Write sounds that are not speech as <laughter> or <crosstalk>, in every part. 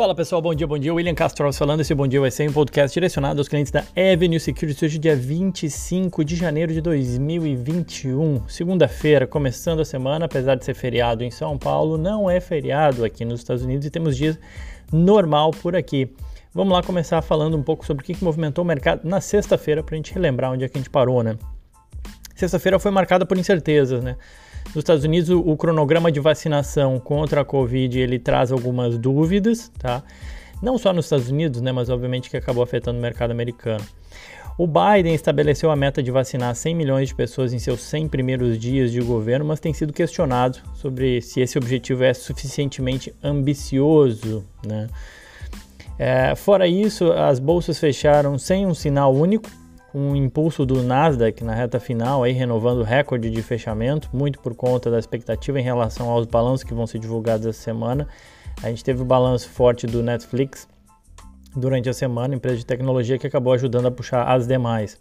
Fala pessoal, bom dia, bom dia. William Castro falando. Esse bom dia vai ser um podcast direcionado aos clientes da Avenue Security hoje, dia 25 de janeiro de 2021, segunda-feira, começando a semana. Apesar de ser feriado em São Paulo, não é feriado aqui nos Estados Unidos e temos dias normal por aqui. Vamos lá começar falando um pouco sobre o que, que movimentou o mercado na sexta-feira para a gente relembrar onde é que a gente parou, né? Sexta-feira foi marcada por incertezas, né? Nos Estados Unidos, o, cronograma de vacinação contra a Covid ele traz algumas dúvidas, tá? Não só nos Estados Unidos, né, mas obviamente que acabou afetando o mercado americano. O Biden estabeleceu a meta de vacinar 100 milhões de pessoas em seus 100 primeiros dias de governo, mas tem sido questionado sobre se esse objetivo é suficientemente ambicioso, né? É, fora isso, as bolsas fecharam sem um sinal único, o impulso do Nasdaq na reta final, aí renovando o recorde de fechamento, muito por conta da expectativa em relação aos balanços que vão ser divulgados essa semana. A gente teve o balanço forte do Netflix durante a semana, empresa de tecnologia que acabou ajudando a puxar as demais.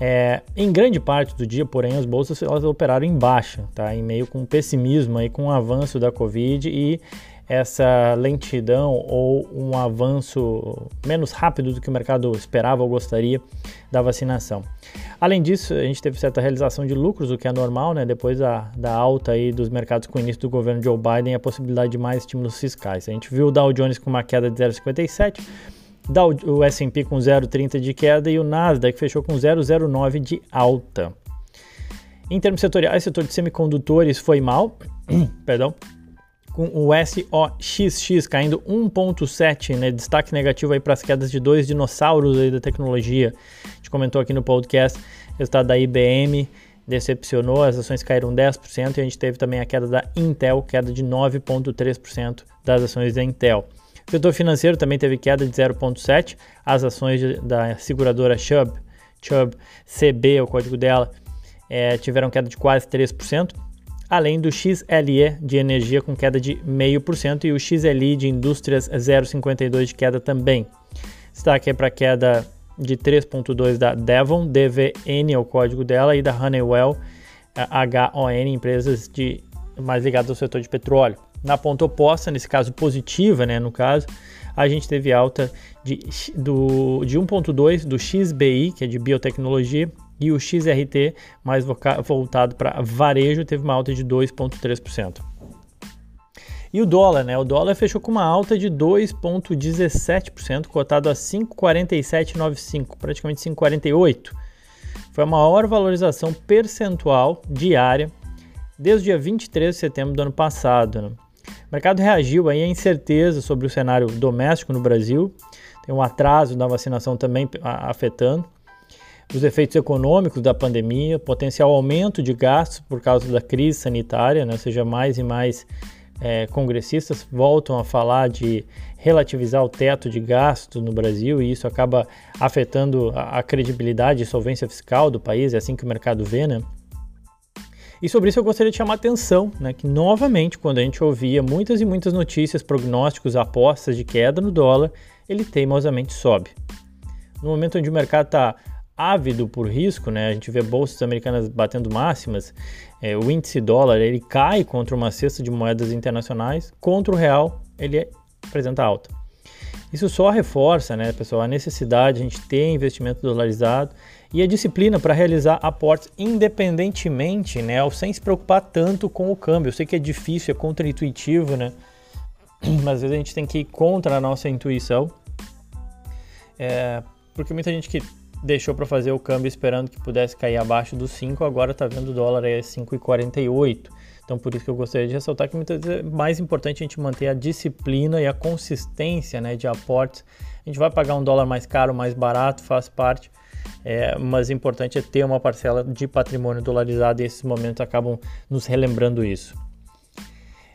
É, em grande parte do dia, porém, as bolsas elas operaram em baixa, tá? em meio com pessimismo, aí, com o avanço da Covid e essa lentidão ou um avanço menos rápido do que o mercado esperava ou gostaria da vacinação. Além disso, a gente teve certa realização de lucros, o que é normal, né? depois da, da alta aí dos mercados com o início do governo Joe Biden e a possibilidade de mais estímulos fiscais. A gente viu o Dow Jones com uma queda de 0,57%, o S&P com 0,30 de queda e o Nasdaq fechou com 0,09 de alta. Em termos setoriais, o setor de semicondutores foi mal, <clears throat> perdão, com o SOXX caindo 1,7, né? Destaque negativo aí para as quedas de dois dinossauros aí da tecnologia. A gente comentou aqui no podcast, resultado da IBM decepcionou, as ações caíram 10% e a gente teve também a queda da Intel, queda de 9,3% das ações da Intel. O setor financeiro também teve queda de 0,7%, as ações da seguradora Chubb, Chubb CB, é o código dela, é, tiveram queda de quase 3% além do XLE de energia com queda de 0,5% e o XLI de indústrias 0,52% de queda também. Destaque para a queda de 3,2% da Devon, DVN é o código dela, e da Honeywell, HON, empresas de, mais ligadas ao setor de petróleo. Na ponta oposta, nesse caso positiva, né, no caso, a gente teve alta de, de 1,2% do XBI, que é de biotecnologia, e o XRT, mais voltado para varejo, teve uma alta de 2,3%. E o dólar, né? O dólar fechou com uma alta de 2,17%, cotado a 5,4795, praticamente 5,48. Foi a maior valorização percentual diária desde o dia 23 de setembro do ano passado. Né? O mercado reagiu aí à incerteza sobre o cenário doméstico no Brasil, tem um atraso da vacinação também afetando os efeitos econômicos da pandemia, potencial aumento de gastos por causa da crise sanitária, né? ou seja, mais e mais é, congressistas voltam a falar de relativizar o teto de gastos no Brasil e isso acaba afetando a, a credibilidade e solvência fiscal do país, é assim que o mercado vê, né? E sobre isso eu gostaria de chamar a atenção, né, que novamente, quando a gente ouvia muitas e muitas notícias, prognósticos, apostas de queda no dólar, ele teimosamente sobe. No momento onde o mercado está ávido por risco, né? A gente vê bolsas americanas batendo máximas, é, o índice dólar ele cai contra uma cesta de moedas internacionais, contra o real ele apresenta alta. Isso só reforça, né, pessoal, a necessidade de a gente ter investimento dolarizado e a disciplina para realizar aportes independentemente, né, sem se preocupar tanto com o câmbio. Eu sei que é difícil, é contraintuitivo, né, <clears throat> mas às vezes a gente tem que ir contra a nossa intuição, é, porque muita gente que deixou para fazer o câmbio esperando que pudesse cair abaixo dos 5, agora está vendo o dólar é 5,48. Então por isso que eu gostaria de ressaltar que muitas vezes é mais importante a gente manter a disciplina e a consistência né, de aportes. A gente vai pagar um dólar mais caro, mais barato, faz parte, é, mas importante é ter uma parcela de patrimônio dolarizado e esses momentos acabam nos relembrando isso.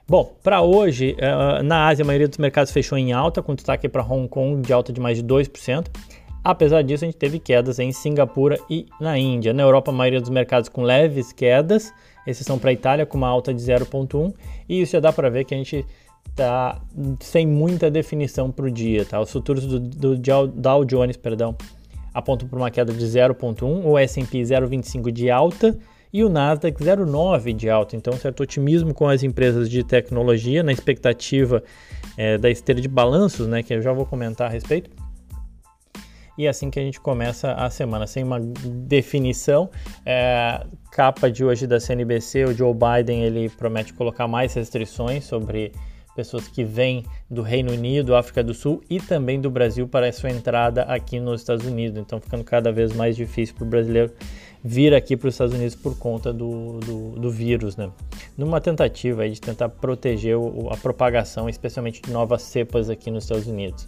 Bom, para hoje, é, na Ásia, a maioria dos mercados fechou em alta, com destaque para Hong Kong de alta de mais de 2%. Apesar disso, a gente teve quedas em Singapura e na Índia. Na Europa, a maioria dos mercados com leves quedas, exceção para a Itália com uma alta de 0,1 e isso já dá para ver que a gente está sem muita definição para o dia. Tá? Os futuros do, do Dow Jones perdão, apontam para uma queda de 0,1, o S&P 0,25 de alta e o Nasdaq 0,9 de alta. Então, certo otimismo com as empresas de tecnologia na expectativa é, da esteira de balanços, né, que eu já vou comentar a respeito. E é assim que a gente começa a semana, sem uma definição. É, capa de hoje da CNBC, o Joe Biden ele promete colocar mais restrições sobre pessoas que vêm do Reino Unido, África do Sul e também do Brasil para a sua entrada aqui nos Estados Unidos. Então, ficando cada vez mais difícil para o brasileiro vir aqui para os Estados Unidos por conta do, do, do, vírus, né? Numa tentativa de tentar proteger o, a propagação, especialmente de novas cepas aqui nos Estados Unidos.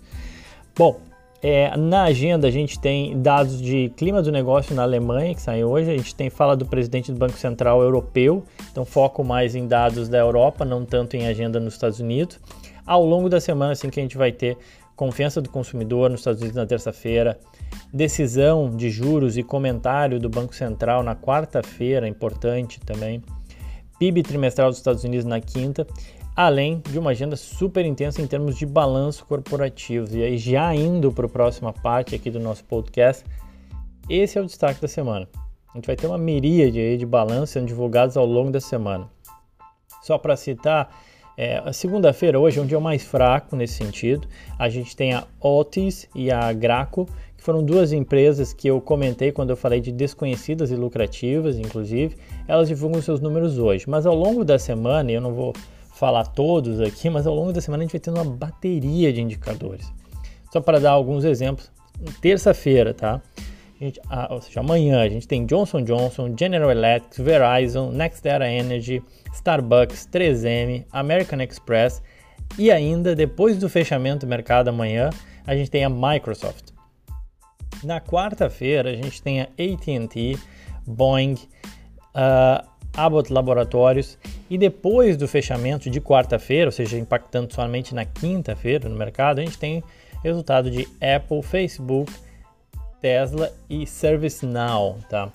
Bom, é, na agenda a gente tem dados de clima do negócio na Alemanha que saem hoje. A gente tem fala do presidente do Banco Central Europeu, então foco mais em dados da Europa, não tanto em agenda nos Estados Unidos. Ao longo da semana, assim que a gente vai ter confiança do consumidor nos Estados Unidos na terça-feira, decisão de juros e comentário do Banco Central na quarta-feira, importante também. PIB trimestral dos Estados Unidos na quinta além de uma agenda super intensa em termos de balanço corporativo. E aí, já indo para a próxima parte aqui do nosso podcast, esse é o destaque da semana. A gente vai ter uma miríade de balanços sendo divulgados ao longo da semana. Só para citar, é, a segunda-feira hoje é um dia mais fraco nesse sentido. A gente tem a Otis e a Graco, que foram duas empresas que eu comentei quando eu falei de desconhecidas e lucrativas, inclusive. Elas divulgam seus números hoje. Mas ao longo da semana, eu não vou falar todos aqui, mas ao longo da semana a gente vai tendo uma bateria de indicadores. Só para dar alguns exemplos, terça-feira, tá? Gente, ou seja, amanhã a gente tem Johnson Johnson, General Electric, Verizon, NextEra Energy, Starbucks, 3M, American Express e ainda depois do fechamento do mercado amanhã a gente tem a Microsoft. Na quarta-feira a gente tem a AT&T, Boeing, uh, Abbott Laboratórios e depois do fechamento de quarta-feira, ou seja, impactando somente na quinta-feira no mercado, a gente tem resultado de Apple, Facebook, Tesla e ServiceNow, tá?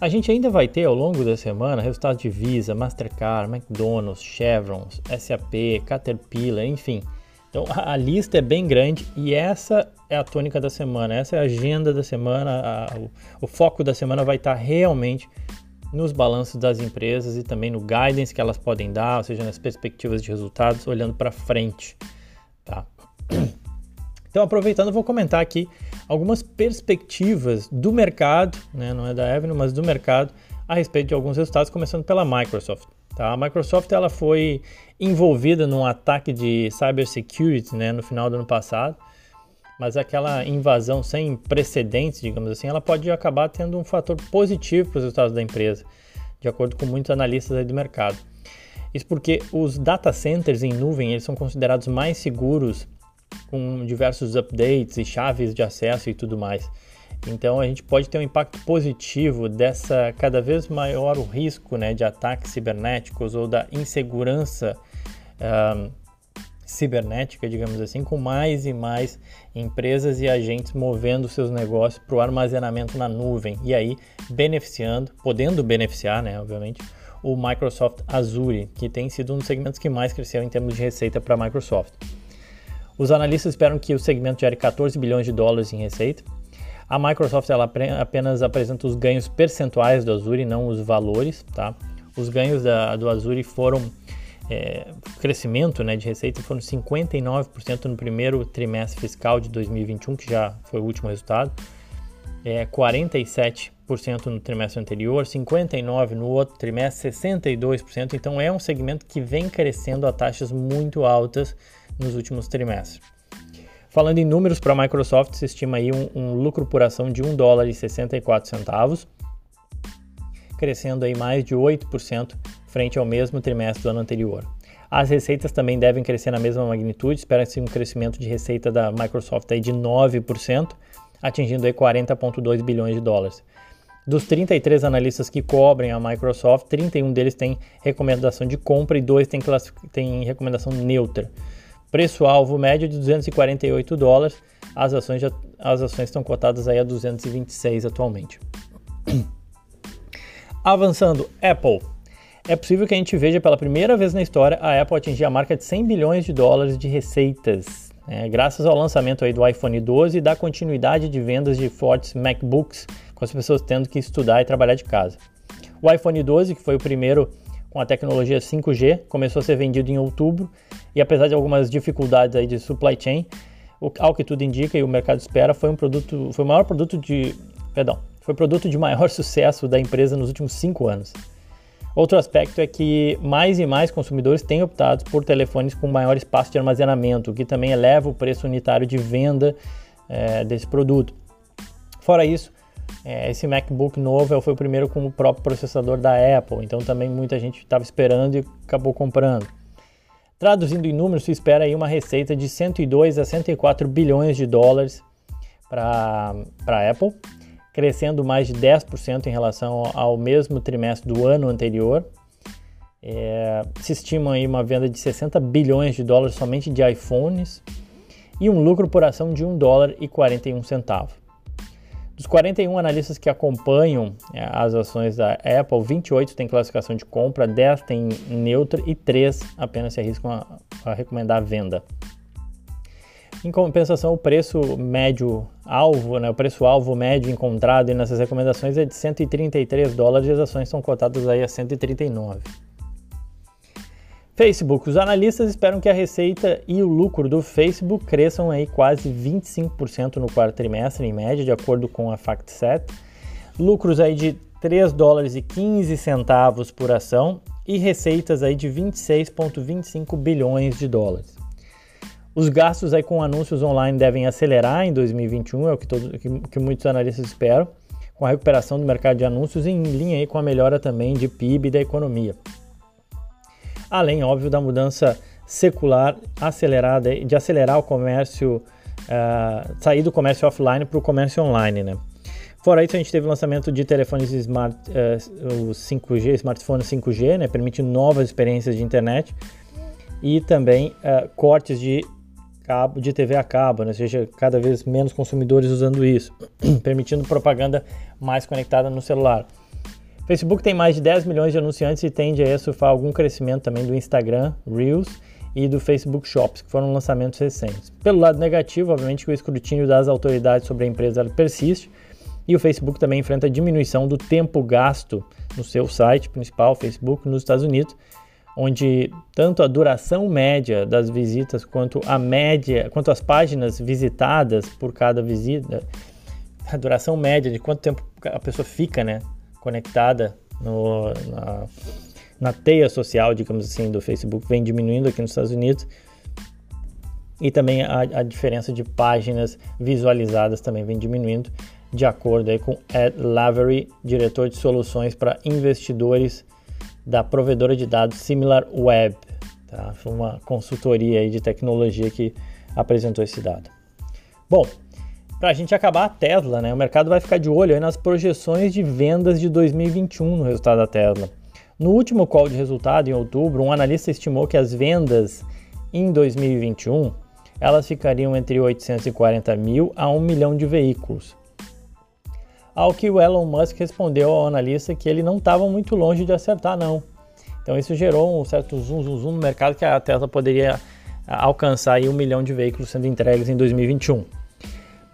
A gente ainda vai ter ao longo da semana resultados de Visa, Mastercard, McDonald's, Chevron, SAP, Caterpillar, enfim. Então a, lista é bem grande e essa é a tônica da semana, essa é a agenda da semana, a, o, o, foco da semana vai estar realmente nos balanços das empresas e também no guidance que elas podem dar, ou seja, nas perspectivas de resultados, olhando para frente. Tá? <clears throat> Então, aproveitando, vou comentar aqui algumas perspectivas do mercado, né, não é da Avenue, mas do mercado, a respeito de alguns resultados, começando pela Microsoft. Tá? A Microsoft ela foi envolvida num ataque de cybersecurity né, no final do ano passado, mas aquela invasão sem precedentes, digamos assim, ela pode acabar tendo um fator positivo para os resultados da empresa, de acordo com muitos analistas do mercado. Isso porque os data centers em nuvem eles são considerados mais seguros com diversos updates e chaves de acesso e tudo mais. Então a gente pode ter um impacto positivo dessa cada vez maior o risco né, de ataques cibernéticos ou da insegurança uh, cibernética, digamos assim, com mais e mais empresas e agentes movendo seus negócios para o armazenamento na nuvem e aí beneficiando, podendo beneficiar, né, obviamente, o Microsoft Azure, que tem sido um dos segmentos que mais cresceu em termos de receita para a Microsoft. Os analistas esperam que o segmento gere 14 bilhões de dólares em receita. A Microsoft ela apenas apresenta os ganhos percentuais do Azure, não os valores, tá? Os ganhos da, do Azure foram é, crescimento né, de receita foram 59% no primeiro trimestre fiscal de 2021, que já foi o último resultado, é, 47% no trimestre anterior, 59% no outro trimestre, 62%. Então é um segmento que vem crescendo a taxas muito altas nos últimos trimestres. Falando em números para a Microsoft, se estima aí um, um lucro por ação de 1 dólar e 64 centavos, crescendo aí mais de 8% frente ao mesmo trimestre do ano anterior. As receitas também devem crescer na mesma magnitude, espera-se um crescimento de receita da Microsoft aí de 9%, atingindo aí 40,2 bilhões de dólares. Dos 33 analistas que cobrem a Microsoft, 31 deles têm recomendação de compra e 2 têm, têm recomendação neutra. Preço-alvo médio de 248 dólares, as ações, já, as ações estão cotadas aí a 226 atualmente. <clears throat> Avançando, Apple é possível que a gente veja pela primeira vez na história a Apple atingir a marca de 100 bilhões de dólares de receitas, né, graças ao lançamento aí do iPhone 12 e da continuidade de vendas de fortes MacBooks, com as pessoas tendo que estudar e trabalhar de casa. O iPhone 12, que foi o primeiro com a tecnologia 5G, começou a ser vendido em outubro e apesar de algumas dificuldades aí de supply chain, ao que tudo indica e o mercado espera, foi um produto, foi o maior produto de, perdão, foi produto de maior <laughs> sucesso da empresa nos últimos cinco anos. Outro aspecto é que mais e mais consumidores têm optado por telefones com maior espaço de armazenamento, o que também eleva o preço unitário de venda é, desse produto. Fora isso, é, esse MacBook novo foi o primeiro com o próprio processador da Apple, então também muita gente estava esperando e acabou comprando. Traduzindo em números, se espera aí uma receita de 102 a 104 bilhões de dólares para a Apple crescendo mais de 10% em relação ao mesmo trimestre do ano anterior. É, se estima aí uma venda de 60 bilhões de dólares somente de iPhones e um lucro por ação de 1 dólar e 41 centavos. Dos 41 analistas que acompanham é, as ações da Apple, 28 têm classificação de compra, 10 têm neutra e 3 apenas se arriscam a, a recomendar a venda. Em compensação, o preço médio alvo, né, o preço alvo médio encontrado nessas recomendações é de 133 dólares e as ações são cotadas aí a 139. Facebook. Os analistas esperam que a receita e o lucro do Facebook cresçam aí quase 25% no quarto trimestre, em média, de acordo com a FactSet. Lucros aí de 3 dólares e 15 centavos por ação e receitas aí de 26,25 bilhões de dólares. Os gastos aí com anúncios online devem acelerar em 2021, é o que, todo, que, que muitos analistas esperam, com a recuperação do mercado de anúncios em linha aí com a melhora também de PIB da economia. Além, óbvio, da mudança secular acelerada, de acelerar o comércio, uh, sair do comércio offline para o comércio online, né? Fora isso, a gente teve o lançamento de telefones smart, uh, 5G, smartphones 5G, né, permitindo novas experiências de internet e também uh, cortes de cabo, de TV a cabo, né? ou seja, cada vez menos consumidores usando isso, <clears throat> permitindo propaganda mais conectada no celular. Facebook tem mais de 10 milhões de anunciantes e tende a surfar algum crescimento também do Instagram, Reels e do Facebook Shops, que foram lançamentos recentes. Pelo lado negativo, obviamente, o escrutínio das autoridades sobre a empresa persiste e o Facebook também enfrenta a diminuição do tempo gasto no seu site principal, Facebook, nos Estados Unidos, onde tanto a duração média das visitas quanto a média, quanto as páginas visitadas por cada visita, a duração média de quanto tempo a pessoa fica, né, conectada no, na, na teia social, digamos assim, do Facebook vem diminuindo aqui nos Estados Unidos. E também a, a diferença de páginas visualizadas também vem diminuindo, de acordo aí com Ed Lavery, diretor de soluções para investidores da provedora de dados SimilarWeb. Tá? Foi uma consultoria aí de tecnologia que apresentou esse dado. Bom, para a gente acabar a Tesla, né? O mercado vai ficar de olho nas projeções de vendas de 2021 no resultado da Tesla. No último call de resultado, em outubro, um analista estimou que as vendas em 2021 elas ficariam entre 840 mil a 1 milhão de veículos. Ao que o Elon Musk respondeu ao analista que ele não estava muito longe de acertar, não. Então isso gerou um certo zoom, zoom, zoom no mercado que a Tesla poderia ah, alcançar aí um milhão de veículos sendo entregues em 2021.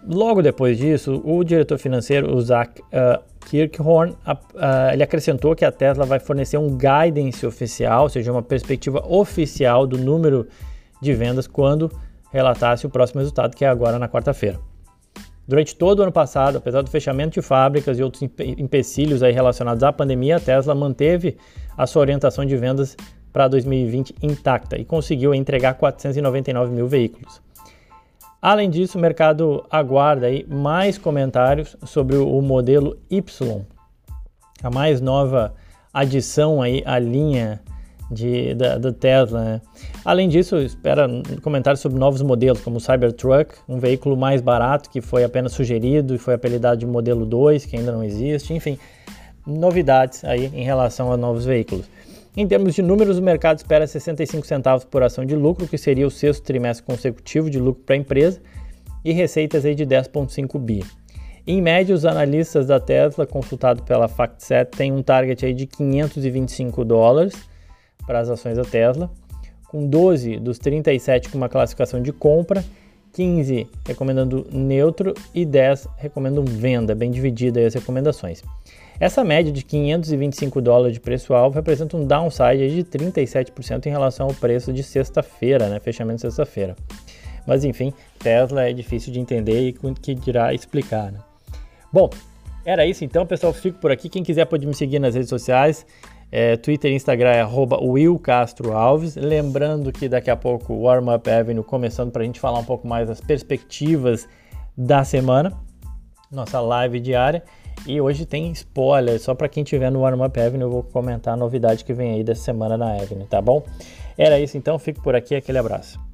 Logo depois disso, o diretor financeiro, o Zach uh, Kirkhorn, uh, ele acrescentou que a Tesla vai fornecer um guidance oficial, ou seja, uma perspectiva oficial do número de vendas quando relatasse o próximo resultado, que é agora na quarta-feira. Durante todo o ano passado, apesar do fechamento de fábricas e outros empecilhos aí relacionados à pandemia, a Tesla manteve a sua orientação de vendas para 2020 intacta e conseguiu entregar 499 mil veículos. Além disso, o mercado aguarda aí mais comentários sobre o modelo Y, a mais nova adição aí à linha de, da, do Tesla. Né? Além disso, espera comentários sobre novos modelos, como o Cybertruck, um veículo mais barato que foi apenas sugerido e foi apelidado de modelo 2, que ainda não existe. Enfim, novidades aí em relação a novos veículos. Em termos de números, o mercado espera 65 centavos por ação de lucro, que seria o sexto trimestre consecutivo de lucro para a empresa, e receitas aí de 10,5 bi. Em média, os analistas da Tesla, consultados pela FactSet, têm um target aí de 525 dólares, para as ações da Tesla, com 12 dos 37 com uma classificação de compra 15 recomendando neutro e 10 recomendam venda, bem dividida as recomendações. Essa média de 525 dólares de preço-alvo representa um downside de 37% em relação ao preço de sexta-feira, né, fechamento de sexta-feira. Mas enfim, Tesla é difícil de entender e que dirá explicar. Né? Bom, era isso então, pessoal. Fico por aqui. Quem quiser pode me seguir nas redes sociais. É, Twitter e Instagram é Will Castro Alves. Lembrando que daqui a pouco o Warm Up Avenue começando para a gente falar um pouco mais das perspectivas da semana. Nossa live diária. E hoje tem spoiler, só para quem tiver no Warm Up Avenue eu vou comentar a novidade que vem aí dessa semana na Avenue, tá bom? Era isso então, fico por aqui, aquele abraço.